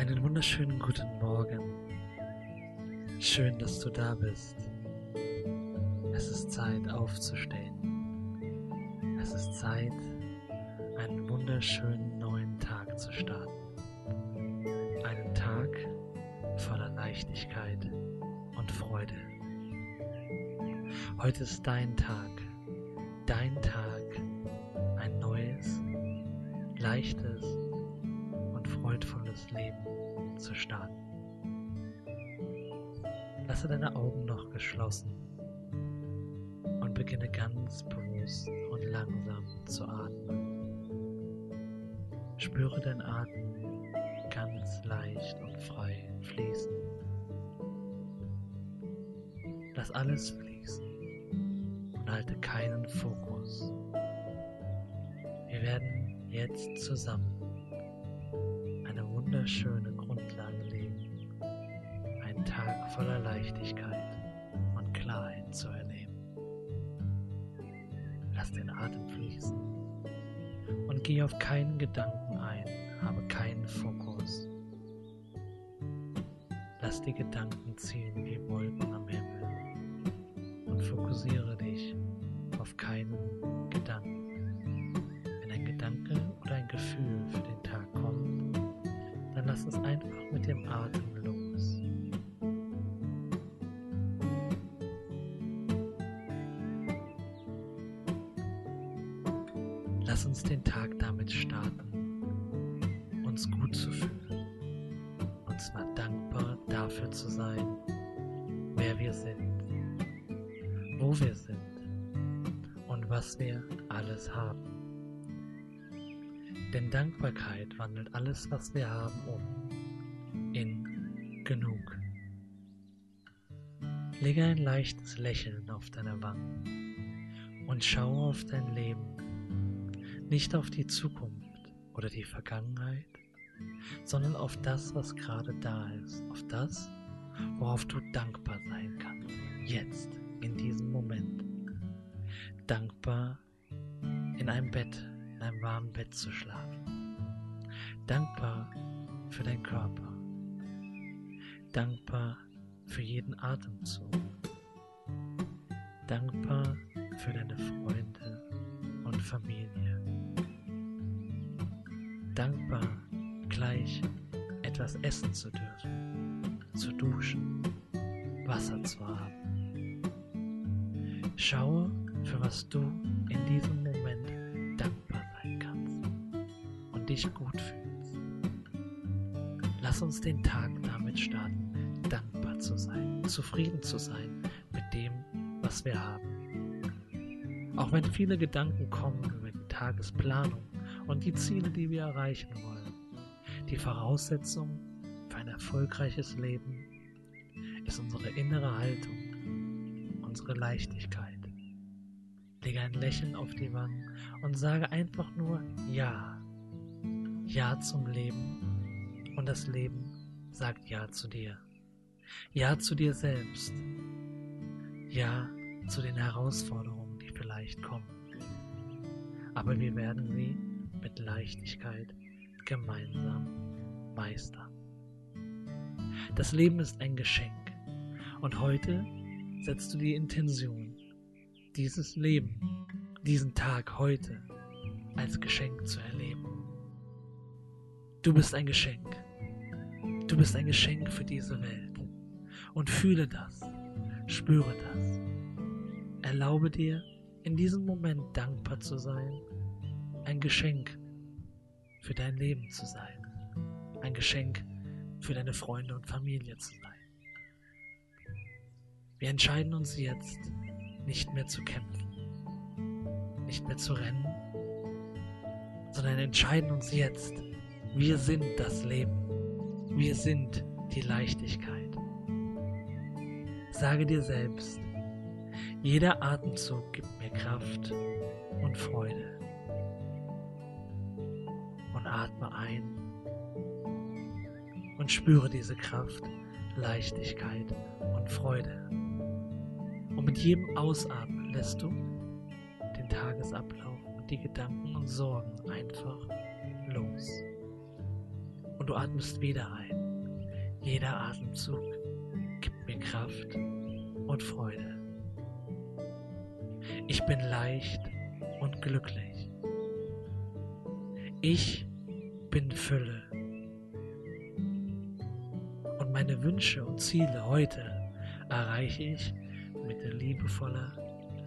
Einen wunderschönen guten Morgen. Schön, dass du da bist. Es ist Zeit aufzustehen. Es ist Zeit, einen wunderschönen neuen Tag zu starten. Einen Tag voller Leichtigkeit und Freude. Heute ist dein Tag, dein Tag, ein neues, leichtes freudvolles Leben zu starten. Lasse deine Augen noch geschlossen und beginne ganz bewusst und langsam zu atmen. Spüre dein Atem ganz leicht und frei fließen. Lass alles fließen und halte keinen Fokus. Wir werden jetzt zusammen wunderschöne Grundlage legen, einen Tag voller Leichtigkeit und Klarheit zu erleben. Lass den Atem fließen und geh auf keinen Gedanken ein, habe keinen Fokus. Lass die Gedanken ziehen wie Wolken am Himmel und fokussiere dich auf keinen Gedanken. Lass es einfach mit dem Atem los. Lass uns den Tag damit starten, uns gut zu fühlen, und zwar dankbar dafür zu sein, wer wir sind, wo wir sind und was wir alles haben. Denn Dankbarkeit wandelt alles, was wir haben, um. In genug. Lege ein leichtes Lächeln auf deine Wangen und schaue auf dein Leben, nicht auf die Zukunft oder die Vergangenheit, sondern auf das, was gerade da ist, auf das, worauf du dankbar sein kannst, jetzt, in diesem Moment. Dankbar in einem Bett, in einem warmen Bett zu schlafen. Dankbar für deinen Körper. Dankbar für jeden Atemzug. Dankbar für deine Freunde und Familie. Dankbar, gleich etwas essen zu dürfen, zu duschen, Wasser zu haben. Schaue, für was du in diesem Moment dich gut fühlst. Lass uns den Tag damit starten, dankbar zu sein, zufrieden zu sein mit dem, was wir haben. Auch wenn viele Gedanken kommen über die Tagesplanung und die Ziele, die wir erreichen wollen. Die Voraussetzung für ein erfolgreiches Leben ist unsere innere Haltung, unsere Leichtigkeit. Lege ein Lächeln auf die Wangen und sage einfach nur Ja. Ja zum Leben und das Leben sagt Ja zu dir. Ja zu dir selbst. Ja zu den Herausforderungen, die vielleicht kommen. Aber wir werden sie mit Leichtigkeit gemeinsam meistern. Das Leben ist ein Geschenk und heute setzt du die Intention, dieses Leben, diesen Tag heute als Geschenk zu erleben. Du bist ein Geschenk. Du bist ein Geschenk für diese Welt. Und fühle das, spüre das. Erlaube dir, in diesem Moment dankbar zu sein, ein Geschenk für dein Leben zu sein, ein Geschenk für deine Freunde und Familie zu sein. Wir entscheiden uns jetzt, nicht mehr zu kämpfen, nicht mehr zu rennen, sondern entscheiden uns jetzt, wir sind das Leben, wir sind die Leichtigkeit. Sage dir selbst, jeder Atemzug gibt mir Kraft und Freude. Und atme ein und spüre diese Kraft, Leichtigkeit und Freude. Und mit jedem Ausatmen lässt du den Tagesablauf und die Gedanken und Sorgen einfach los. Und du atmest wieder ein. Jeder Atemzug gibt mir Kraft und Freude. Ich bin leicht und glücklich. Ich bin Fülle. Und meine Wünsche und Ziele heute erreiche ich mit liebevoller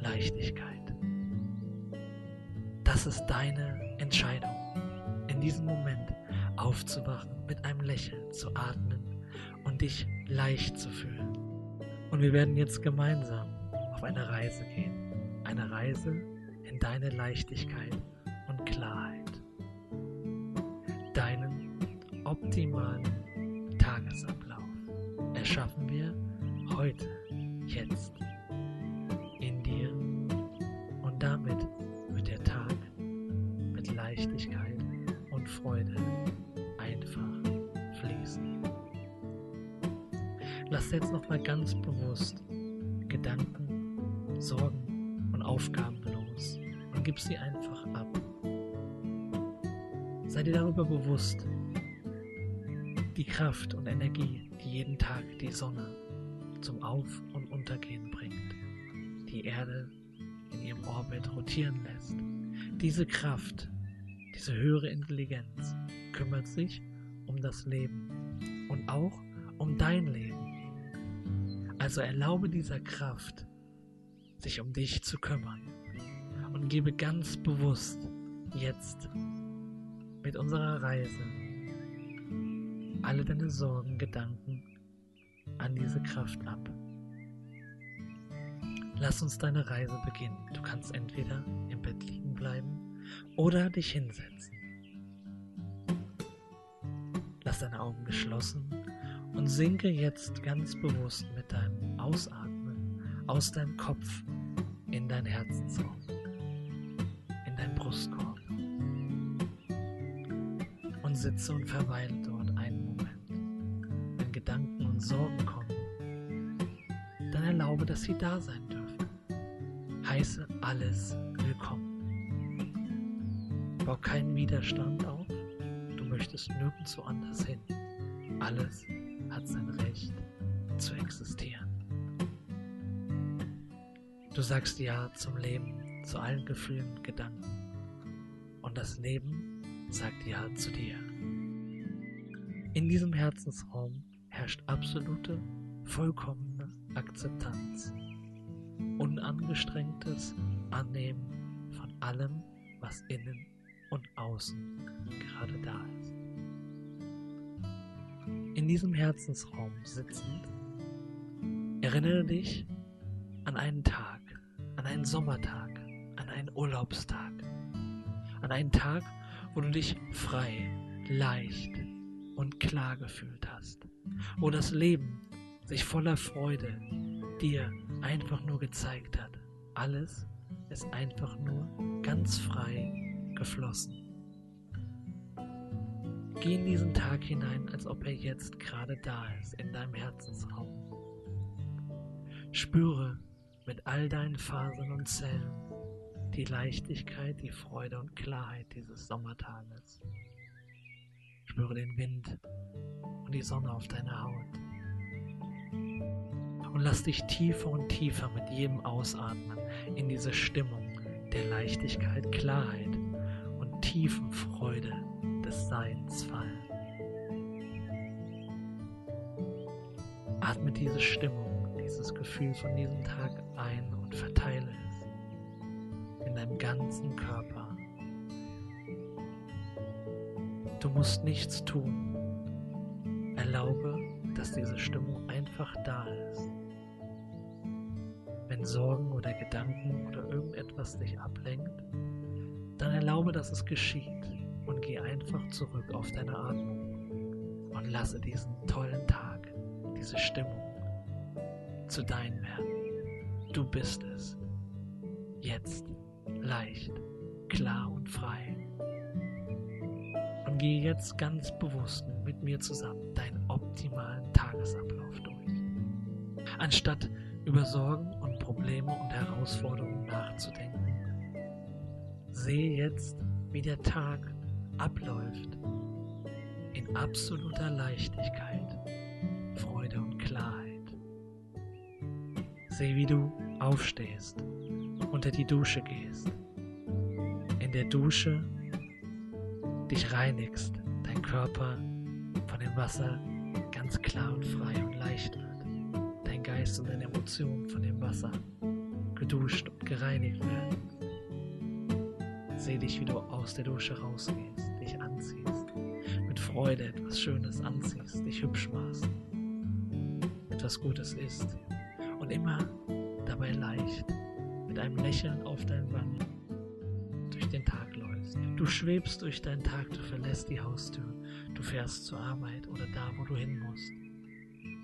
Leichtigkeit. Das ist deine Entscheidung, in diesem Moment aufzuwachen, mit einem Lächeln zu atmen und dich leicht zu fühlen. Und wir werden jetzt gemeinsam auf eine Reise gehen. Eine Reise in deine Leichtigkeit und Klarheit. Deinen optimalen Tagesablauf erschaffen wir heute, jetzt, Lass jetzt noch mal ganz bewusst Gedanken, Sorgen und Aufgaben los und gib sie einfach ab. Sei dir darüber bewusst, die Kraft und Energie, die jeden Tag die Sonne zum Auf- und Untergehen bringt, die Erde in ihrem Orbit rotieren lässt. Diese Kraft, diese höhere Intelligenz kümmert sich um das Leben und auch um dein Leben. Also erlaube dieser Kraft, sich um dich zu kümmern und gebe ganz bewusst jetzt mit unserer Reise alle deine Sorgen, Gedanken an diese Kraft ab. Lass uns deine Reise beginnen. Du kannst entweder im Bett liegen bleiben oder dich hinsetzen. Lass deine Augen geschlossen und sinke jetzt ganz bewusst mit deinem Ausatmen aus deinem Kopf in dein Herzensraum, in dein Brustkorb und sitze und verweile dort einen Moment. Wenn Gedanken und Sorgen kommen, dann erlaube, dass sie da sein dürfen. Heiße alles willkommen. Bau keinen Widerstand auf, du möchtest nirgendwo anders hin. Alles hat sein Recht zu existieren. Du sagst Ja zum Leben, zu allen Gefühlen und Gedanken. Und das Leben sagt Ja zu dir. In diesem Herzensraum herrscht absolute, vollkommene Akzeptanz. Unangestrengtes Annehmen von allem, was innen und außen gerade da ist. In diesem Herzensraum sitzend, erinnere dich an einen Tag, an einen Sommertag, an einen Urlaubstag, an einen Tag, wo du dich frei, leicht und klar gefühlt hast, wo das Leben sich voller Freude dir einfach nur gezeigt hat. Alles ist einfach nur ganz frei geflossen. Geh in diesen Tag hinein, als ob er jetzt gerade da ist, in deinem Herzensraum. Spüre mit all deinen Fasern und Zellen die Leichtigkeit, die Freude und Klarheit dieses Sommertages. Spüre den Wind und die Sonne auf deiner Haut. Und lass dich tiefer und tiefer mit jedem Ausatmen in diese Stimmung der Leichtigkeit, Klarheit und tiefen Freude des Seins fallen. Atme diese Stimmung, dieses Gefühl von diesem Tag ein und verteile es in deinem ganzen Körper. Du musst nichts tun. Erlaube, dass diese Stimmung einfach da ist. Wenn Sorgen oder Gedanken oder irgendetwas dich ablenkt, dann erlaube, dass es geschieht und geh einfach zurück auf deine Atmung und lasse diesen tollen Tag, diese Stimmung zu dein werden. Du bist es. Jetzt leicht, klar und frei. Und gehe jetzt ganz bewusst mit mir zusammen deinen optimalen Tagesablauf durch. Anstatt über Sorgen und Probleme und Herausforderungen nachzudenken, sehe jetzt, wie der Tag abläuft. in absoluter Leichtigkeit, Freude und Klarheit. Seh, wie du aufstehst, unter die Dusche gehst, in der Dusche dich reinigst, dein Körper von dem Wasser ganz klar und frei und leicht wird, dein Geist und deine Emotionen von dem Wasser geduscht und gereinigt werden. Seh dich, wie du aus der Dusche rausgehst, dich anziehst, mit Freude etwas Schönes anziehst, dich hübsch machst, etwas Gutes isst und immer dabei leicht mit einem Lächeln auf deinen Wangen durch den Tag läufst. Du schwebst durch deinen Tag, du verlässt die Haustür, du fährst zur Arbeit oder da, wo du hin musst.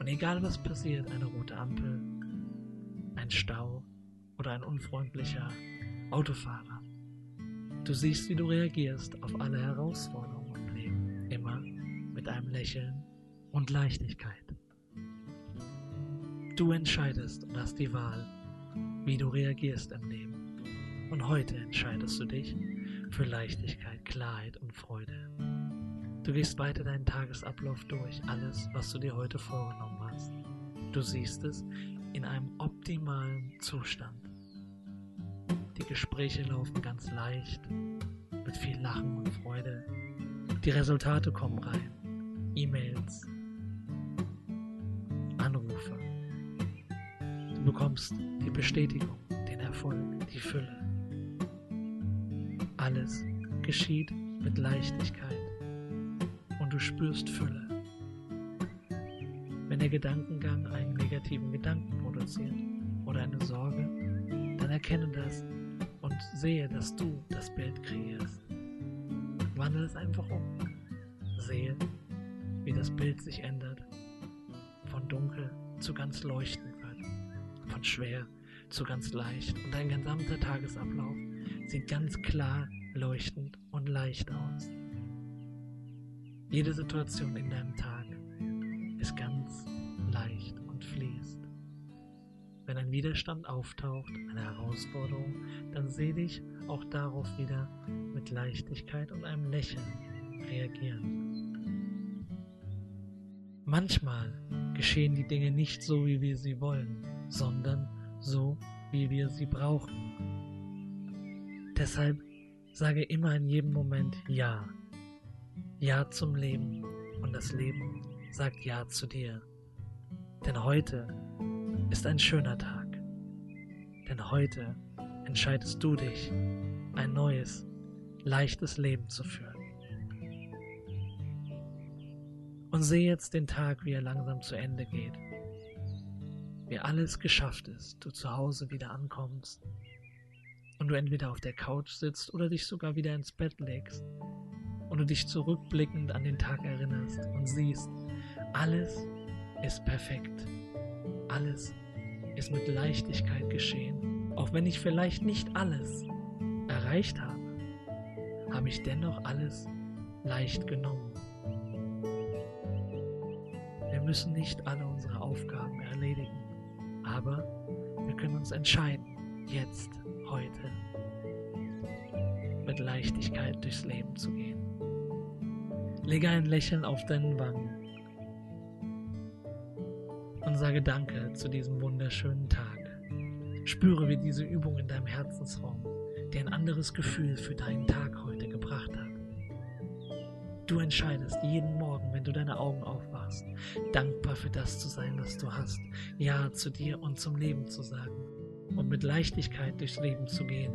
Und egal was passiert, eine rote Ampel, ein Stau oder ein unfreundlicher Autofahrer, Du siehst, wie du reagierst auf alle Herausforderungen im Leben, immer mit einem Lächeln und Leichtigkeit. Du entscheidest und hast die Wahl, wie du reagierst im Leben. Und heute entscheidest du dich für Leichtigkeit, Klarheit und Freude. Du gehst weiter deinen Tagesablauf durch, alles, was du dir heute vorgenommen hast. Du siehst es in einem optimalen Zustand. Die Gespräche laufen ganz leicht, mit viel Lachen und Freude. Die Resultate kommen rein. E-Mails, Anrufe. Du bekommst die Bestätigung, den Erfolg, die Fülle. Alles geschieht mit Leichtigkeit und du spürst Fülle. Wenn der Gedankengang einen negativen Gedanken produziert oder eine Sorge, dann erkenne das und sehe, dass du das Bild kreierst. Wandle es einfach um. Sehe, wie das Bild sich ändert. Von dunkel zu ganz leuchtend wird. Von schwer zu ganz leicht. Und dein gesamter Tagesablauf sieht ganz klar, leuchtend und leicht aus. Jede Situation in deinem Tag ist ganz Wenn ein Widerstand auftaucht, eine Herausforderung, dann seh dich auch darauf wieder mit Leichtigkeit und einem Lächeln reagieren. Manchmal geschehen die Dinge nicht so, wie wir sie wollen, sondern so, wie wir sie brauchen. Deshalb sage immer in jedem Moment Ja. Ja zum Leben und das Leben sagt Ja zu dir. Denn heute ist ein schöner Tag. Denn heute entscheidest du dich, ein neues, leichtes Leben zu führen. Und sehe jetzt den Tag, wie er langsam zu Ende geht. Wie alles geschafft ist, du zu Hause wieder ankommst und du entweder auf der Couch sitzt oder dich sogar wieder ins Bett legst und du dich zurückblickend an den Tag erinnerst und siehst, alles ist perfekt. Alles ist mit Leichtigkeit geschehen. Auch wenn ich vielleicht nicht alles erreicht habe, habe ich dennoch alles leicht genommen. Wir müssen nicht alle unsere Aufgaben erledigen, aber wir können uns entscheiden, jetzt, heute, mit Leichtigkeit durchs Leben zu gehen. Lege ein Lächeln auf deinen Wangen und sage Danke zu diesem wunderschönen Tag. Spüre, wie diese Übung in deinem Herzensraum dir ein anderes Gefühl für deinen Tag heute gebracht hat. Du entscheidest jeden Morgen, wenn du deine Augen aufwachst, dankbar für das zu sein, was du hast, Ja zu dir und zum Leben zu sagen und mit Leichtigkeit durchs Leben zu gehen.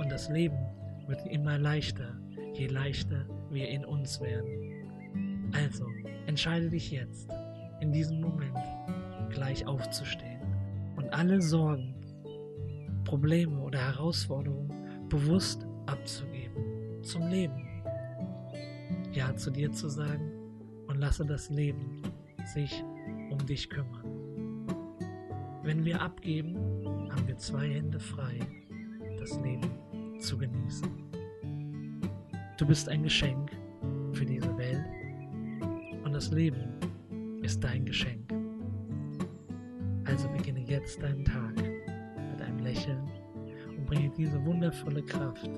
Und das Leben wird immer leichter, je leichter wir in uns werden. Also, entscheide dich jetzt, in diesem Moment, gleich aufzustehen und alle Sorgen, Probleme oder Herausforderungen bewusst abzugeben, zum Leben. Ja zu dir zu sagen und lasse das Leben sich um dich kümmern. Wenn wir abgeben, haben wir zwei Hände frei, das Leben zu genießen. Du bist ein Geschenk für diese Welt und das Leben ist dein Geschenk. Also beginne jetzt deinen Tag mit einem Lächeln und bringe diese wundervolle Kraft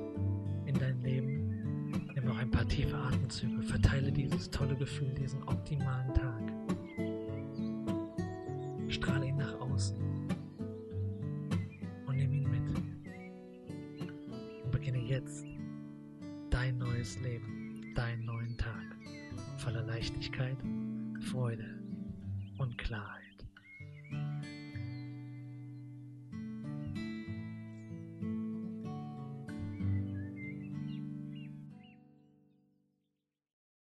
in dein Leben. Nimm noch ein paar tiefe Atemzüge. Verteile dieses tolle Gefühl, diesen optimalen Tag. Strahle ihn nach außen und nimm ihn mit. Und beginne jetzt dein neues Leben, deinen neuen Tag voller Leichtigkeit, Freude und Klarheit.